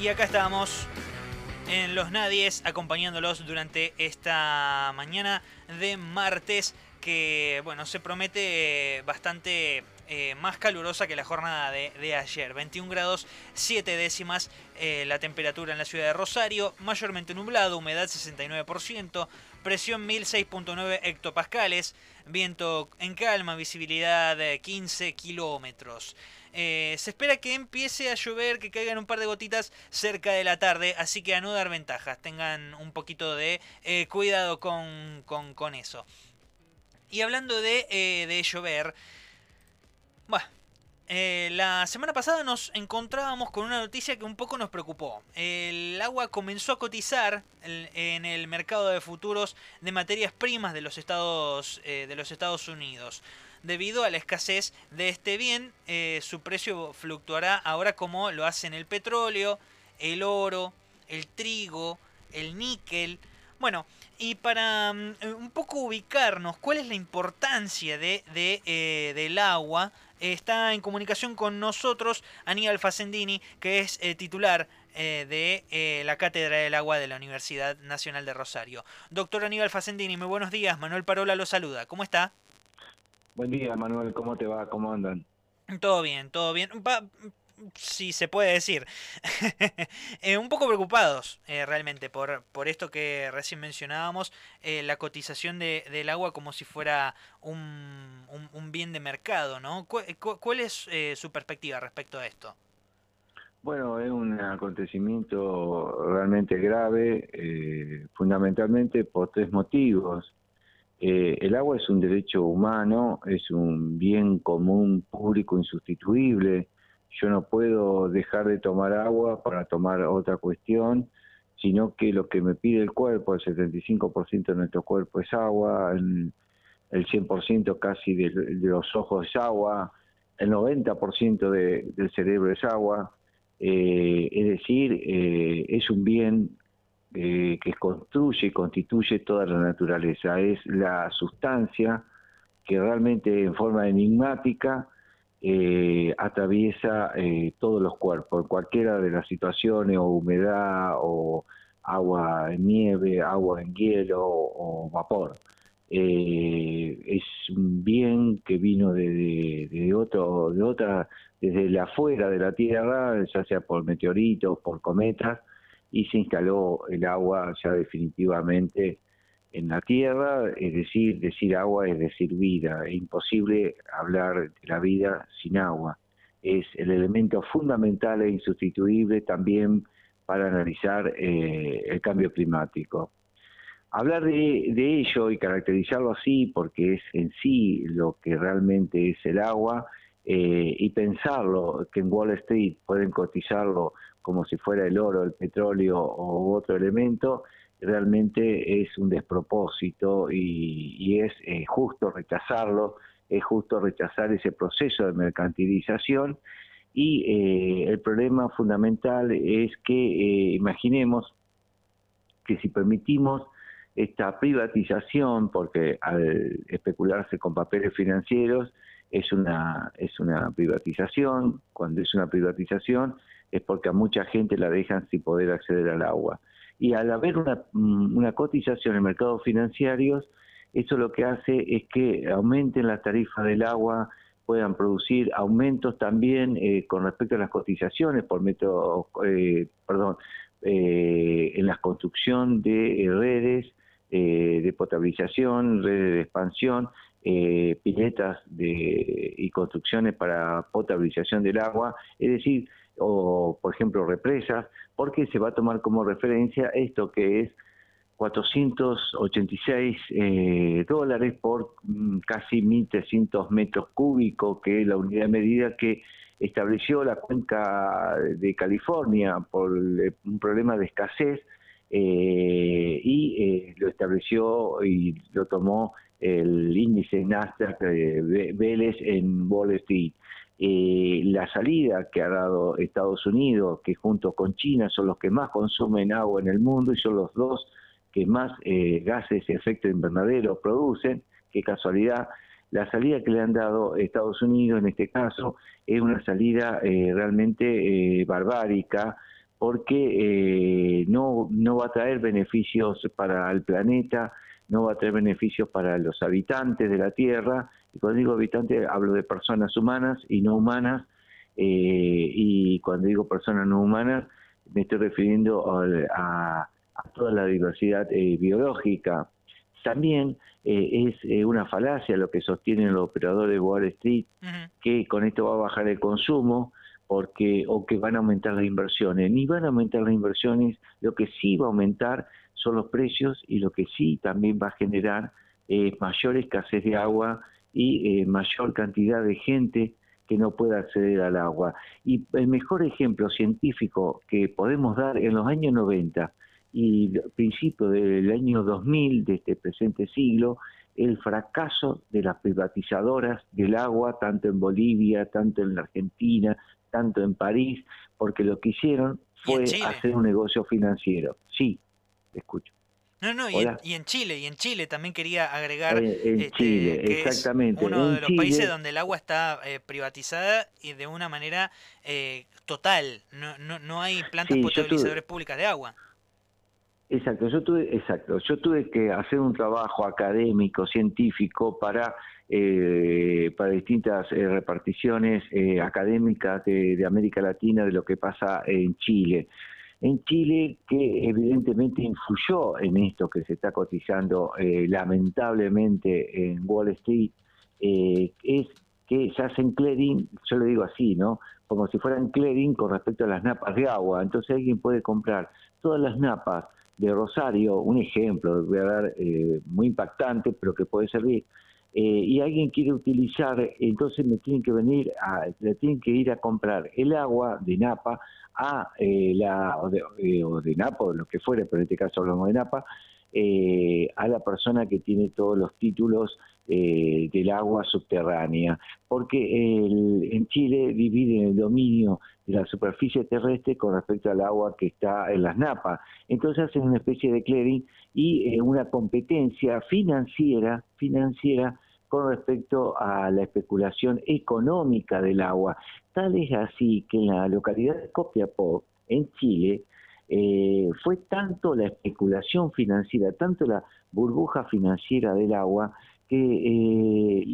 Y acá estamos en Los Nadies acompañándolos durante esta mañana de martes que bueno se promete bastante eh, más calurosa que la jornada de, ayer. 21 grados 7 décimas eh, la temperatura en la ciudad de Rosario, mayormente nublado, humedad 69%, presión 1006.9 hectopascales, viento en calma, visibilidad 15 kilómetros. Eh, se espera que empiece a llover, que caigan un par de gotitas cerca de la tarde, así que a no dar ventajas, tengan un poquito de cuidado con, con, eso. Y hablando de, de llover, bueno, eh, la semana pasada nos encontrábamos con una noticia que un poco nos preocupó. El agua comenzó a cotizar en el mercado de futuros de materias primas de los Estados, eh, de los Estados Unidos. Debido a la escasez de este bien, eh, su precio fluctuará ahora como lo hacen el petróleo, el oro, el trigo, el níquel. Bueno, y para mm, un poco ubicarnos, ¿cuál es la importancia de, del agua? está en comunicación con nosotros Aníbal Facendini, que es eh, titular eh, de eh, la Cátedra del Agua de la Universidad Nacional de Rosario. Doctor Aníbal Facendini, muy buenos días. Manuel Parola lo saluda. ¿Cómo está? Buen día, Manuel. ¿Cómo te va? ¿Cómo andan? Todo bien, todo bien si se puede decir, eh, un poco preocupados eh, realmente por, por esto que recién mencionábamos, eh, la cotización de, del agua como si fuera un, un, bien de mercado, ¿no? ¿Cuál, es su perspectiva respecto a esto? Bueno, es un acontecimiento realmente grave, fundamentalmente por tres motivos. El agua es un derecho humano, es un bien común público insustituible, yo no puedo dejar de tomar agua para tomar otra cuestión, sino que lo que me pide el cuerpo, el 75% de nuestro cuerpo es agua, el, 100% casi de, los ojos es agua, el 90% del cerebro es agua, eh, es decir, eh, es un bien eh, que construye y constituye toda la naturaleza, es la sustancia que realmente en forma enigmática eh, atraviesa eh, todos los cuerpos, cualquiera de las situaciones, o humedad, o agua en nieve, agua en hielo o, vapor. Eh, es un bien que vino de, de, otro, de otra, desde la afuera de la Tierra, ya sea por meteoritos, por cometas, y se instaló el agua ya definitivamente en la tierra, es decir, decir agua es decir vida, es imposible hablar de la vida sin agua. Es el elemento fundamental e insustituible también para analizar eh, el cambio climático. Hablar de, ello y caracterizarlo así, porque es en sí lo que realmente es el agua, eh, y pensarlo, que en Wall Street pueden cotizarlo como si fuera el oro, el petróleo o otro elemento, realmente es un despropósito y, es justo rechazarlo, es justo rechazar ese proceso de mercantilización. Y eh, el problema fundamental es que eh, imaginemos que si permitimos esta privatización, porque al especularse con papeles financieros es una, es una privatización, cuando es una privatización es porque a mucha gente la dejan sin poder acceder al agua. Y al haber una, mm, una cotización en mercados financieros, eso lo que hace es que aumenten las tarifas del agua, puedan producir aumentos también eh, con respecto a las cotizaciones por método, eh, perdón, eh, en la construcción de redes de potabilización, redes de expansión, piletas de, y construcciones para potabilización del agua, es decir, o por ejemplo represas, porque se va a tomar como referencia esto que es 486 eh, dólares por mm, casi 1.300 metros cúbicos, que es la unidad de medida que estableció la cuenca de California por eh, un problema de escasez eh, y lo estableció y lo tomó el índice Nasdaq de Vélez en Wall Street. Eh, la salida que ha dado Estados Unidos, que junto con China son los que más consumen agua en el mundo y son los dos que más eh, gases de efecto invernadero producen, qué casualidad, la salida que le han dado Estados Unidos en este caso es una salida eh, realmente barbárica porque eh, no, no va a traer beneficios para el planeta, no va a traer beneficios para los habitantes de la Tierra, y cuando digo habitantes hablo de personas humanas y no humanas, eh, y cuando digo personas no humanas me estoy refiriendo a, toda la diversidad eh, biológica. También es una falacia lo que sostienen los operadores de Wall Street, que con esto va a bajar el consumo, porque o que van a aumentar las inversiones. Ni van a aumentar las inversiones, lo que sí va a aumentar son los precios y lo que sí también va a generar eh, mayor escasez de agua y eh, mayor cantidad de gente que no pueda acceder al agua. Y el mejor ejemplo científico que podemos dar en los años 90 y principio del año 2000 de este presente siglo, el fracaso de las privatizadoras del agua, tanto en Bolivia, tanto en la Argentina, tanto en París, porque lo que hicieron fue hacer un negocio financiero. Sí, escucho. No, no, y en, Chile, y en Chile también quería agregar eh, en este, Chile, que exactamente. Es uno de los países donde el agua está eh, privatizada y de una manera eh, total. No, no, no hay plantas potabilizadoras públicas de agua. Exacto, yo tuve, exacto, yo tuve que hacer un trabajo académico, científico para eh, para distintas eh, reparticiones eh, académicas de, América Latina de lo que pasa en Chile. En Chile, que evidentemente influyó en esto que se está cotizando lamentablemente en Wall Street, es que se hacen clearing, yo lo digo así, ¿no? Como si fueran clearing con respecto a las napas de agua. Entonces alguien puede comprar todas las napas de Rosario, un ejemplo, voy a dar muy impactante, pero que puede servir, eh, y alguien quiere utilizar, entonces me tienen que venir, a, le tienen que ir a comprar el agua de Napa a eh, la, o de, eh, o de, Napa o lo que fuere, pero en este caso hablamos de Napa, a la persona que tiene todos los títulos del agua subterránea, porque en Chile dividen el dominio de la superficie terrestre con respecto al agua que está en las napas. Entonces hacen una especie de clearing y una competencia financiera, financiera con respecto a la especulación económica del agua. Tal es así que en la localidad de Copiapó, en Chile, eh, fue tanto la especulación financiera, tanto la burbuja financiera del agua, que eh,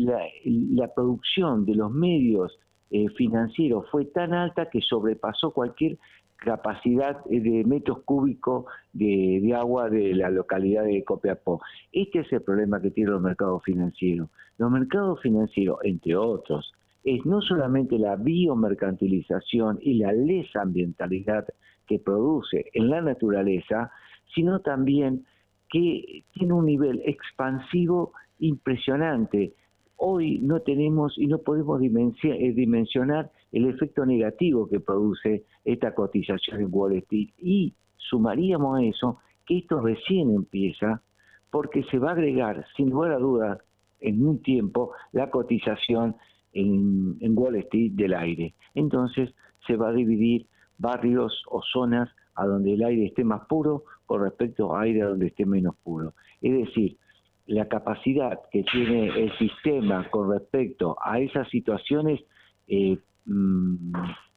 la, producción de los medios eh, financieros fue tan alta que sobrepasó cualquier capacidad de metros cúbicos de, agua de la localidad de Copiapó. Este es el problema que tienen los mercados financieros. Los mercados financieros, entre otros, es no solamente la biomercantilización y la ambientalidad que produce en la naturaleza, sino también que tiene un nivel expansivo impresionante. Hoy no tenemos y no podemos eh, dimensionar el efecto negativo que produce esta cotización en Wall Street y sumaríamos a eso que esto recién empieza porque se va a agregar sin lugar a dudas en un tiempo la cotización en, Wall Street del aire. Entonces se va a dividir barrios o zonas a donde el aire esté más puro con respecto a aire a donde esté menos puro. Es decir, la capacidad que tiene el sistema con respecto a esas situaciones eh, mm,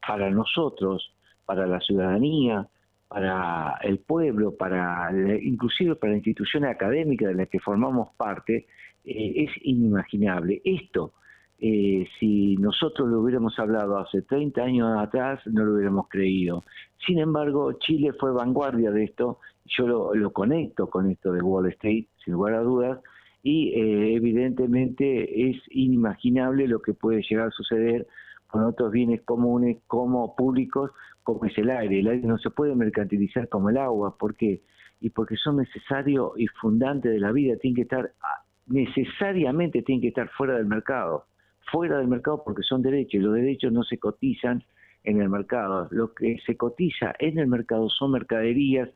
para nosotros, para la ciudadanía, para el pueblo, para inclusive para la institución académica de la que formamos parte, eh, es inimaginable. Esto, eh, si nosotros lo hubiéramos hablado hace 30 años atrás, no lo hubiéramos creído. Sin embargo, Chile fue vanguardia de esto, yo lo, conecto con esto de Wall Street, sin lugar a dudas, y eh, evidentemente es inimaginable lo que puede llegar a suceder con otros bienes comunes como públicos, como es el aire. El aire no se puede mercantilizar como el agua. ¿Por qué? Y porque son necesarios y fundantes de la vida. Tienen que estar, ah, necesariamente tienen que estar fuera del mercado. Fuera del mercado porque son derechos. Y los derechos no se cotizan en el mercado. Lo que se cotiza en el mercado son mercaderías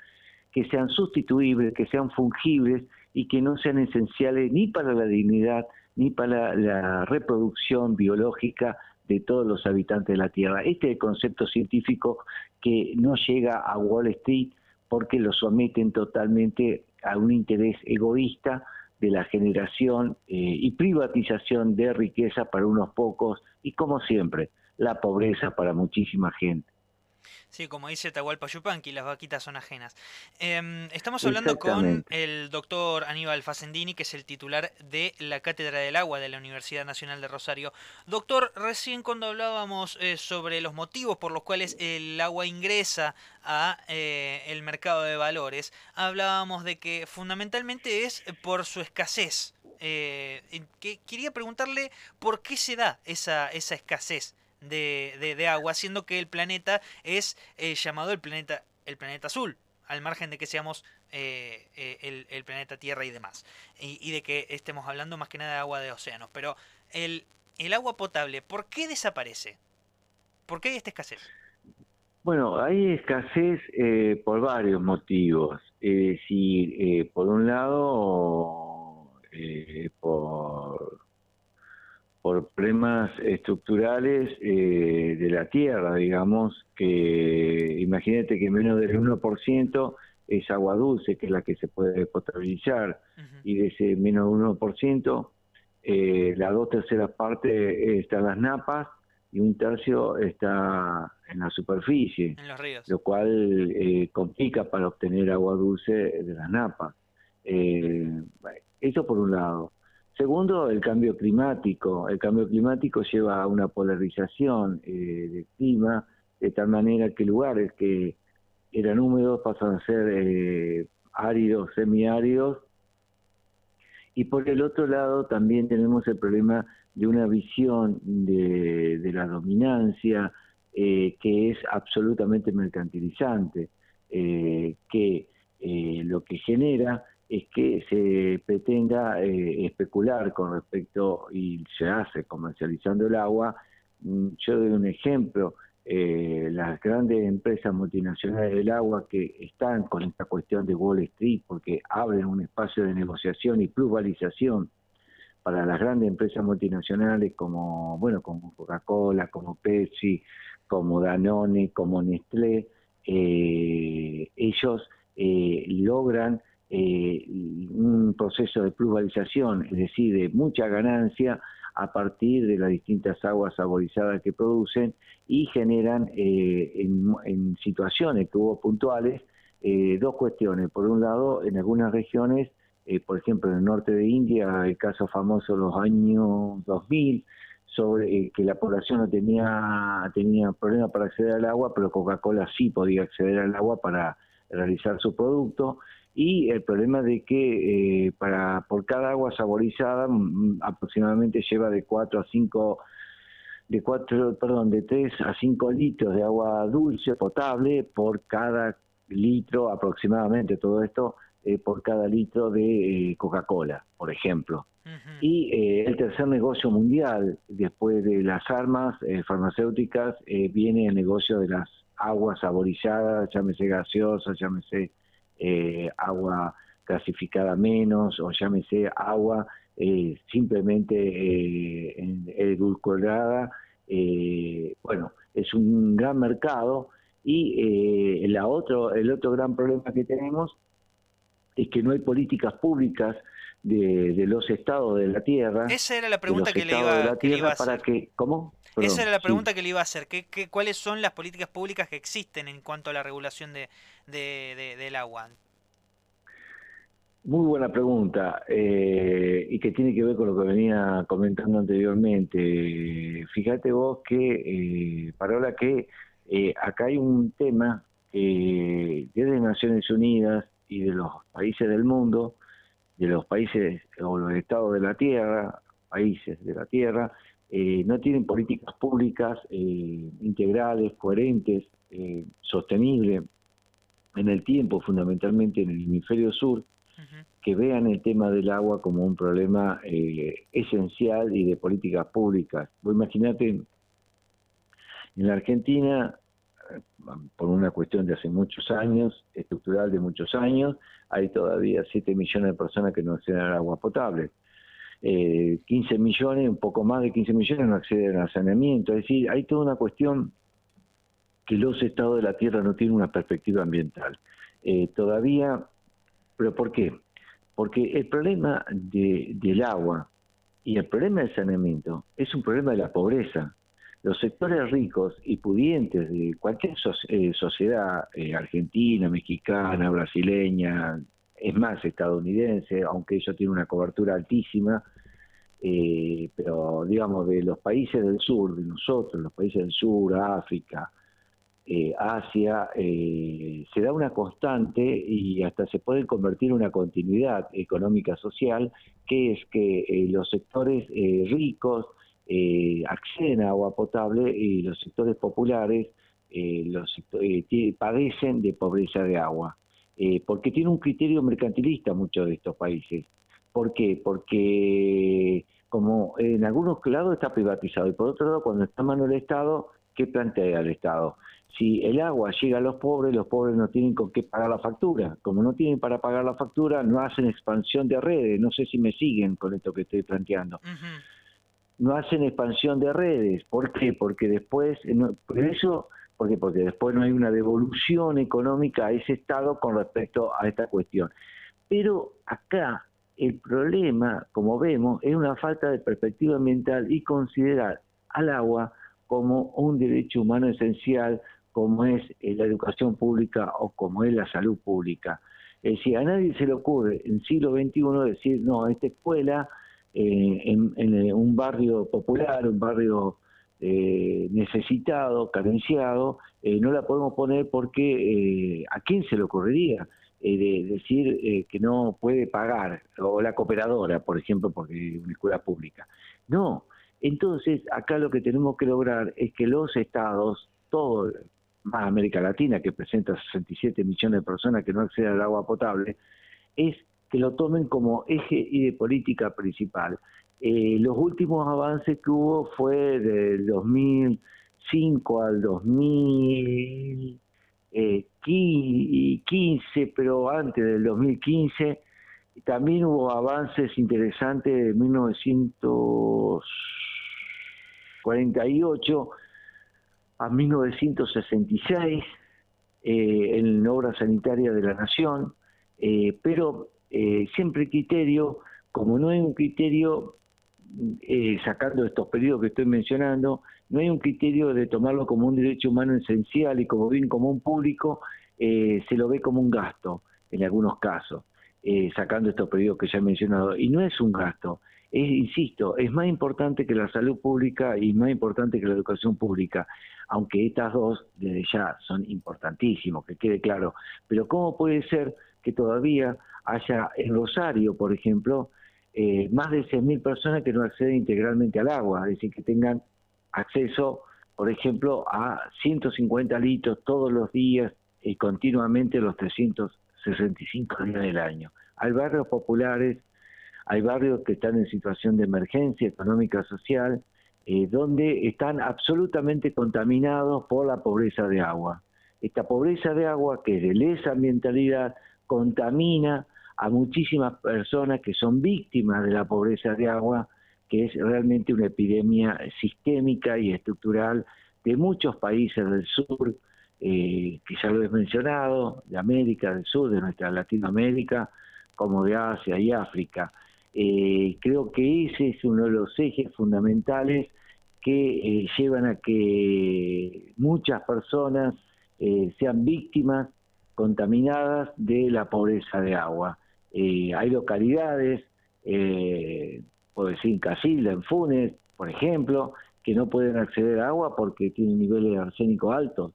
que sean sustituibles, que sean fungibles y que no sean esenciales ni para la dignidad ni para la reproducción biológica de todos los habitantes de la Tierra. Este es el concepto científico que no llega a Wall Street porque lo someten totalmente a un interés egoísta de la generación eh, y privatización de riqueza para unos pocos y como siempre, la pobreza para muchísima gente. Sí, como dice Tahualpa Yupanqui, las vaquitas son ajenas. Em, estamos hablando con el doctor Aníbal Facendini, que es el titular de la Cátedra del Agua de la Universidad Nacional de Rosario. Doctor, recién cuando hablábamos eh, sobre los motivos por los cuales el agua ingresa a eh, el mercado de valores, hablábamos de que fundamentalmente es por su escasez. Eh, que quería preguntarle por qué se da esa, esa escasez de, de, agua, siendo que el planeta es eh, llamado el planeta, el planeta azul, al margen de que seamos eh, eh, el, planeta Tierra y demás, y, de que estemos hablando más que nada de agua de océanos. Pero el, el agua potable, ¿por qué desaparece? ¿Por qué hay esta escasez? Bueno, hay escasez por varios motivos. Es decir, por un lado, por por problemas estructurales eh, de la tierra, digamos, que imagínate que menos del 1% es agua dulce, que es la que se puede potabilizar, y de ese menos del 1%, eh, la dos terceras partes están las napas y un tercio está en la superficie, lo cual eh, complica para obtener agua dulce de las napas. Eh, eso por un lado. Segundo, el cambio climático. El cambio climático lleva a una polarización eh, del clima, de tal manera que lugares que eran húmedos pasan a ser eh, áridos, semiáridos. Y por el otro lado también tenemos el problema de una visión de, la dominancia eh, que es absolutamente mercantilizante, que lo que genera es que se pretenda eh, especular con respecto, y se hace comercializando el agua. Mm, yo doy un ejemplo, eh, las grandes empresas multinacionales del agua que están con esta cuestión de Wall Street porque abren un espacio de negociación y plusvalización para las grandes empresas multinacionales como bueno como Coca-Cola, como Pepsi, como Danone, como Nestlé, eh, ellos logran eh, un proceso de pluralización, es decir, de mucha ganancia a partir de las distintas aguas saborizadas que producen y generan eh, en, situaciones que hubo puntuales eh, dos cuestiones. Por un lado, en algunas regiones, por ejemplo en el norte de India, el caso famoso de los años 2000, sobre que la población no tenía, tenía problema para acceder al agua, pero Coca-Cola sí podía acceder al agua para realizar su producto y el problema de que eh, para por cada agua saborizada mm, aproximadamente lleva de 4 a 5 de 4, perdón, de 3 a 5 litros de agua dulce potable por cada litro aproximadamente todo esto eh, por cada litro de eh, Coca-Cola, por ejemplo. Y el tercer negocio mundial, después de las armas farmacéuticas, viene el negocio de las aguas saborizadas, llámese gaseosas, llámese eh, agua clasificada menos o llámese agua eh, simplemente eh, edulcorada. Eh, bueno, es un gran mercado y la otro, el otro gran problema que tenemos es que no hay políticas públicas de, los estados de la tierra. Esa era la pregunta que le, iba, a hacer. Para que, ¿Cómo? Esa era la pregunta que le iba a hacer. ¿Qué, qué, cuáles son las políticas públicas que existen en cuanto a la regulación de, del agua? Muy buena pregunta eh, y que tiene que ver con lo que venía comentando anteriormente. Fíjate vos que, eh, Parola, que eh, acá hay un tema que desde Naciones Unidas y de los países del mundo, de los países o los estados de la Tierra, países de la Tierra, eh, no tienen políticas públicas eh, integrales, coherentes, sostenibles en el tiempo, fundamentalmente en el hemisferio sur, que vean el tema del agua como un problema esencial y de políticas públicas. Vos imaginate, en la Argentina, por una cuestión de hace muchos años, estructural de muchos años, hay todavía 7 millones de personas que no acceden al agua potable eh, 15 millones, un poco más de 15 millones no acceden al saneamiento. Es decir, hay toda una cuestión que los estados de la tierra no tienen una perspectiva ambiental. Eh, todavía, ¿pero por qué? Porque el problema de, del agua y el problema del saneamiento es un problema de la pobreza. los sectores ricos y pudientes de cualquier eh, sociedad eh, argentina, mexicana, brasileña, es más estadounidense, aunque ellos tienen una cobertura altísima, eh, pero digamos de los países del sur, de nosotros, los países del sur, África, Asia, se da una constante y hasta se puede convertir en una continuidad económica social, que es que los sectores ricos, eh, acceden a agua potable y los sectores populares eh, los eh, padecen de pobreza de agua, eh, porque tiene un criterio mercantilista muchos de estos países. ¿Por qué? Porque como en algunos lados está privatizado y por otro lado cuando está en mano del Estado, ¿qué plantea el Estado? Si el agua llega a los pobres, los pobres no tienen con qué pagar la factura. Como no tienen para pagar la factura, no hacen expansión de redes. No sé si me siguen con esto que estoy planteando no hacen expansión de redes. ¿Por qué? Porque después, por eso, porque, porque después no hay una devolución económica a ese Estado con respecto a esta cuestión. Pero acá el problema, como vemos, es una falta de perspectiva ambiental y considerar al agua como un derecho humano esencial, como es eh, la educación pública o como es la salud pública. Es decir, a nadie se le ocurre en siglo XXI decir, no, esta escuela eh, en, eh, un barrio popular, un barrio eh, necesitado, carenciado, no la podemos poner porque a quién se le ocurriría de decir que no puede pagar, o la cooperadora, por ejemplo, porque es una escuela pública. No, entonces acá lo que tenemos que lograr es que los estados, todo, más América Latina, que presenta 67 millones de personas que no acceden al agua potable, es que lo tomen como eje y de política principal. Eh, los últimos avances que hubo fue del 2005 al 2015, pero antes del 2015 también hubo avances interesantes de 1948 a 1966 eh, en obra sanitaria de la nación, eh, pero eh, siempre criterio, como no hay un criterio, eh, sacando estos periodos que estoy mencionando, no hay un criterio de tomarlo como un derecho humano esencial y como bien común público, se lo ve como un gasto en algunos casos, sacando estos periodos que ya he mencionado. Y no es un gasto, es, insisto, es más importante que la salud pública y más importante que la educación pública, aunque estas dos desde ya son importantísimos, que quede claro. Pero ¿cómo puede ser que todavía haya en Rosario, por ejemplo, eh, más de 100.000 personas que no acceden integralmente al agua, es decir, que tengan acceso, por ejemplo, a 150 litros todos los días y continuamente los 365 días del año. Hay barrios populares, hay barrios que están en situación de emergencia económica social, eh, donde están absolutamente contaminados por la pobreza de agua. Esta pobreza de agua, que es de lesa ambientalidad, contamina a muchísimas personas que son víctimas de la pobreza de agua, que es realmente una epidemia sistémica y estructural de muchos países del sur, eh, que ya lo he mencionado, de América del Sur, de nuestra Latinoamérica, como de Asia y África. Eh, creo que ese es uno de los ejes fundamentales que eh, llevan a que muchas personas sean víctimas contaminadas de la pobreza de agua. Eh, hay localidades, eh, puedo decir en Casilda, en Funes, por ejemplo, que no pueden acceder a agua porque tienen niveles de arsénico altos.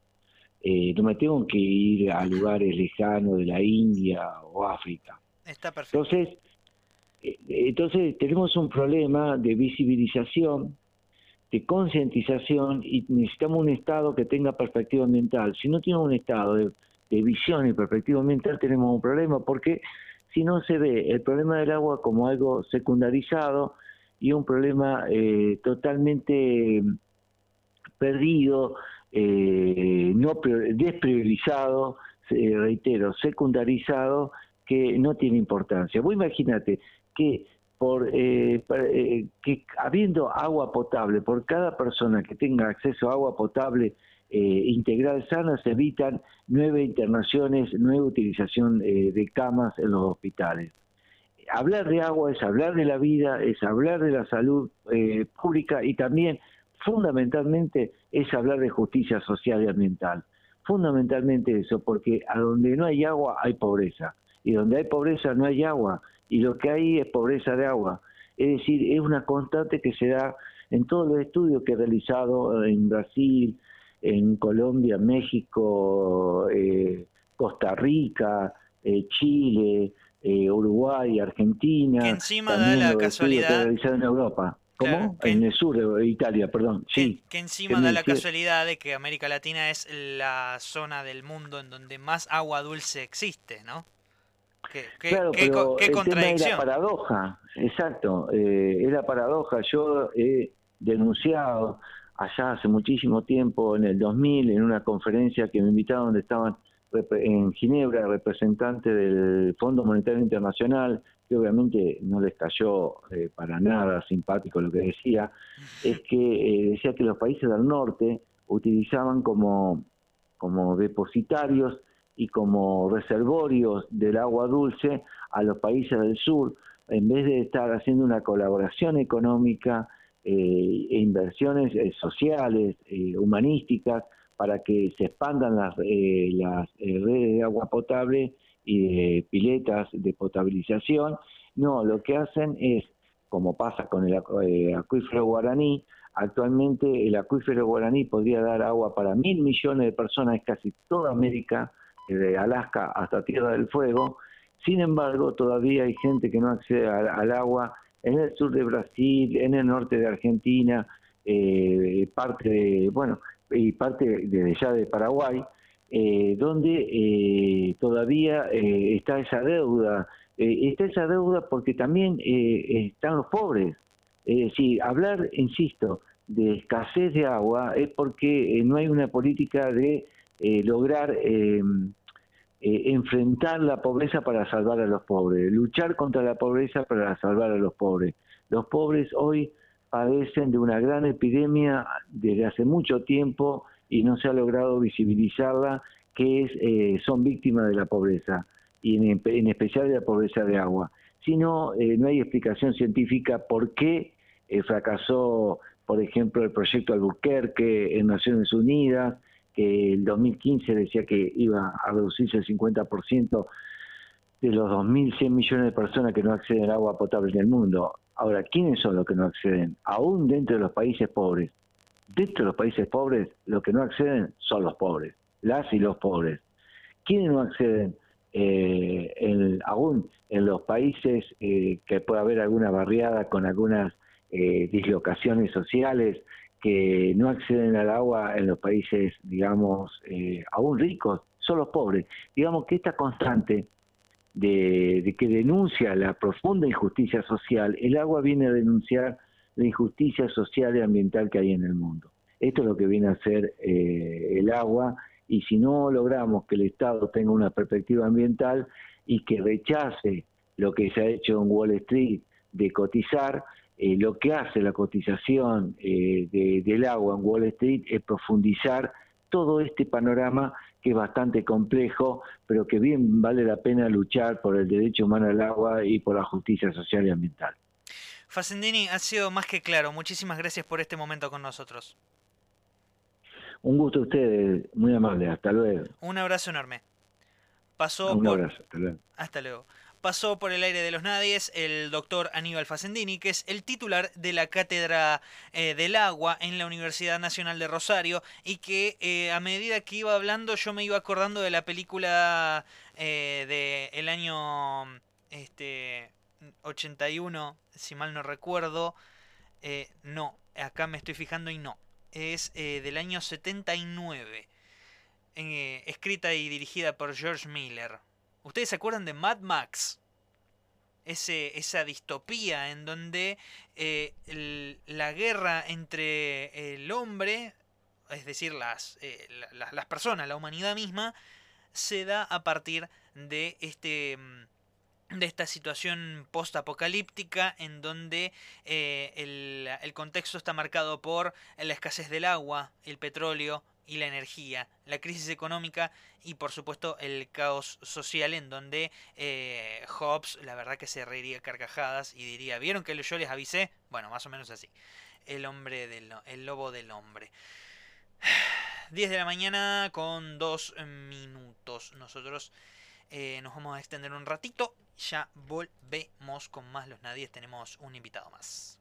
Eh, no me tengo que ir a lugares lejanos de la India o África. Está perfecto. Entonces, eh, entonces tenemos un problema de visibilización, de concientización y necesitamos un Estado que tenga perspectiva ambiental. Si no tiene un Estado de, visión y perspectiva ambiental, tenemos un problema porque si no se ve el problema del agua como algo secundarizado y un problema eh, totalmente perdido, eh, no despriorizado, reitero, secundarizado, que no tiene importancia. Vos imagínate que por eh, que habiendo agua potable, por cada persona que tenga acceso a agua potable eh, integral sana se evitan nueve internaciones, nueva utilización eh, de camas en los hospitales. Hablar de agua es hablar de la vida, es hablar de la salud eh, pública y también fundamentalmente es hablar de justicia social y ambiental. Fundamentalmente eso, porque a donde no hay agua hay pobreza, y donde hay pobreza no hay agua, y lo que hay es pobreza de agua. Es decir, es una constante que se da en todos los estudios que he realizado en Brasil, en Colombia, México, eh, Costa Rica, eh, Chile, eh, Uruguay, Argentina. Que encima da la casualidad. en Europa. ¿Cómo? en el sur de Italia, perdón. Que, sí. que encima da la casualidad de que América Latina es la zona del mundo en donde más agua dulce existe, ¿no? ¿Qué, claro, pero qué contradicción? es la paradoja, exacto, eh, es la paradoja. Yo he denunciado allá hace muchísimo tiempo, en el 2000, en una conferencia que me invitaron donde estaban en Ginebra representantes del Fondo Monetario Internacional, que obviamente no les cayó eh, para nada simpático lo que decía, es que eh, decía que los países del norte utilizaban como, como depositarios y como reservorios del agua dulce a los países del sur, en vez de estar haciendo una colaboración económica eh, e inversiones sociales, humanísticas, para que se expandan las, las redes de agua potable y de piletas de potabilización. No, lo que hacen es, como pasa con el eh, acuífero guaraní, actualmente el acuífero guaraní podría dar agua para mil millones de personas, casi toda América, de Alaska hasta Tierra del Fuego. Sin embargo, todavía hay gente que no accede al, agua en el sur de Brasil, en el norte de Argentina, eh, parte de, bueno, y parte desde ya de Paraguay, eh, donde eh, todavía eh, está esa deuda. está esa deuda porque también están los pobres. Es decir, hablar, insisto, de escasez de agua es porque no hay una política de lograr enfrentar la pobreza para salvar a los pobres, luchar contra la pobreza para salvar a los pobres. Los pobres hoy padecen de una gran epidemia desde hace mucho tiempo y no se ha logrado visibilizarla, que es, eh, son víctimas de la pobreza, y en, especial de la pobreza de agua. Si no, eh, no hay explicación científica por qué eh, fracasó, por ejemplo, el proyecto Albuquerque en Naciones Unidas, el 2015 decía que iba a reducirse el 50% de los 2.100 millones de personas que no acceden al agua potable en el mundo. Ahora, ¿quiénes son los que no acceden? Aún dentro de los países pobres. Dentro de los países pobres, los que no acceden son los pobres, las y los pobres. ¿Quiénes no acceden? Eh, aún en los países eh, que puede haber alguna barriada con algunas eh, dislocaciones sociales que no acceden al agua en los países, digamos, aún ricos, son los pobres. Digamos que esta constante de, de, que denuncia la profunda injusticia social, el agua viene a denunciar la injusticia social y ambiental que hay en el mundo. Esto es lo que viene a ser eh, el agua y si no logramos que el Estado tenga una perspectiva ambiental y que rechace lo que se ha hecho en Wall Street de cotizar, eh, lo que hace la cotización eh, del agua en Wall Street es profundizar todo este panorama que es bastante complejo, pero que bien vale la pena luchar por el derecho humano al agua y por la justicia social y ambiental. Facendini, ha sido más que claro. Muchísimas gracias por este momento con nosotros. Un gusto a ustedes, muy amable. Hasta luego. Un abrazo enorme. Pasó Un abrazo, hasta luego. Hasta luego. Pasó por el aire de los nadies el doctor Aníbal Facendini, que es el titular de la Cátedra eh, del Agua en la Universidad Nacional de Rosario, y que eh, a medida que iba hablando yo me iba acordando de la película eh, del el año este, 81, si mal no recuerdo. Eh, no, acá me estoy fijando y no. Es del año 79. Eh, escrita y dirigida por George Miller. ¿Ustedes se acuerdan de Mad Max? Ese, esa distopía en donde la guerra entre el hombre, es decir, las, las personas, la humanidad misma, se da a partir de este mm, de esta situación post-apocalíptica en donde eh, el, el, contexto está marcado por la escasez del agua, el petróleo y la energía, la crisis económica y por supuesto el caos social en donde eh, Hobbes la verdad que se reiría carcajadas y diría, ¿vieron que yo les avisé? Bueno, más o menos así, el, hombre del, el lobo del hombre. 10 de la mañana con 2 minutos. Nosotros eh, nos vamos a extender un ratito ya volvemos con más Los Nadies. Tenemos un invitado más.